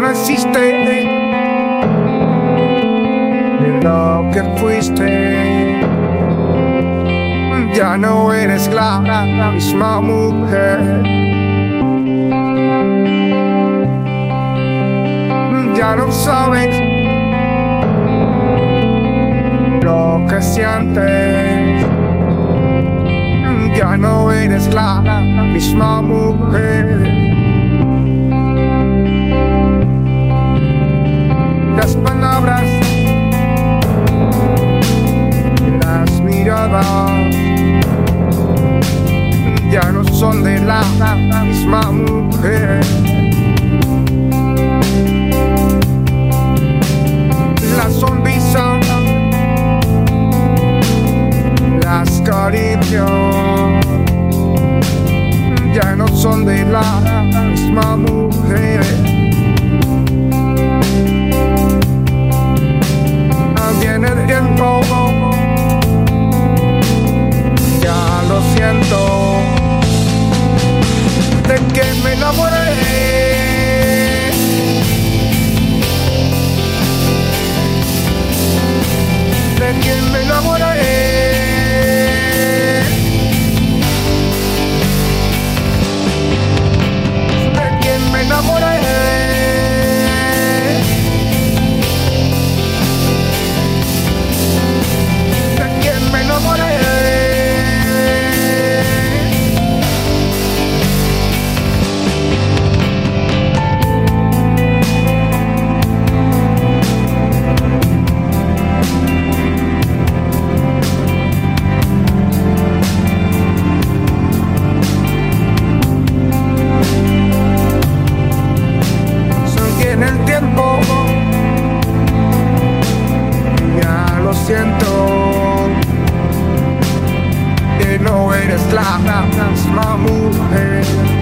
no existe lo que fuiste. Ya no eres la, la misma mujer. Ya no sabes lo que sientes. Ya no eres la, la misma mujer. Ya no son de la misma mujer. La sonrisa, las caricias, ya no son de la misma mujer. enamorado. lo siento. Que no eres la misma mujer.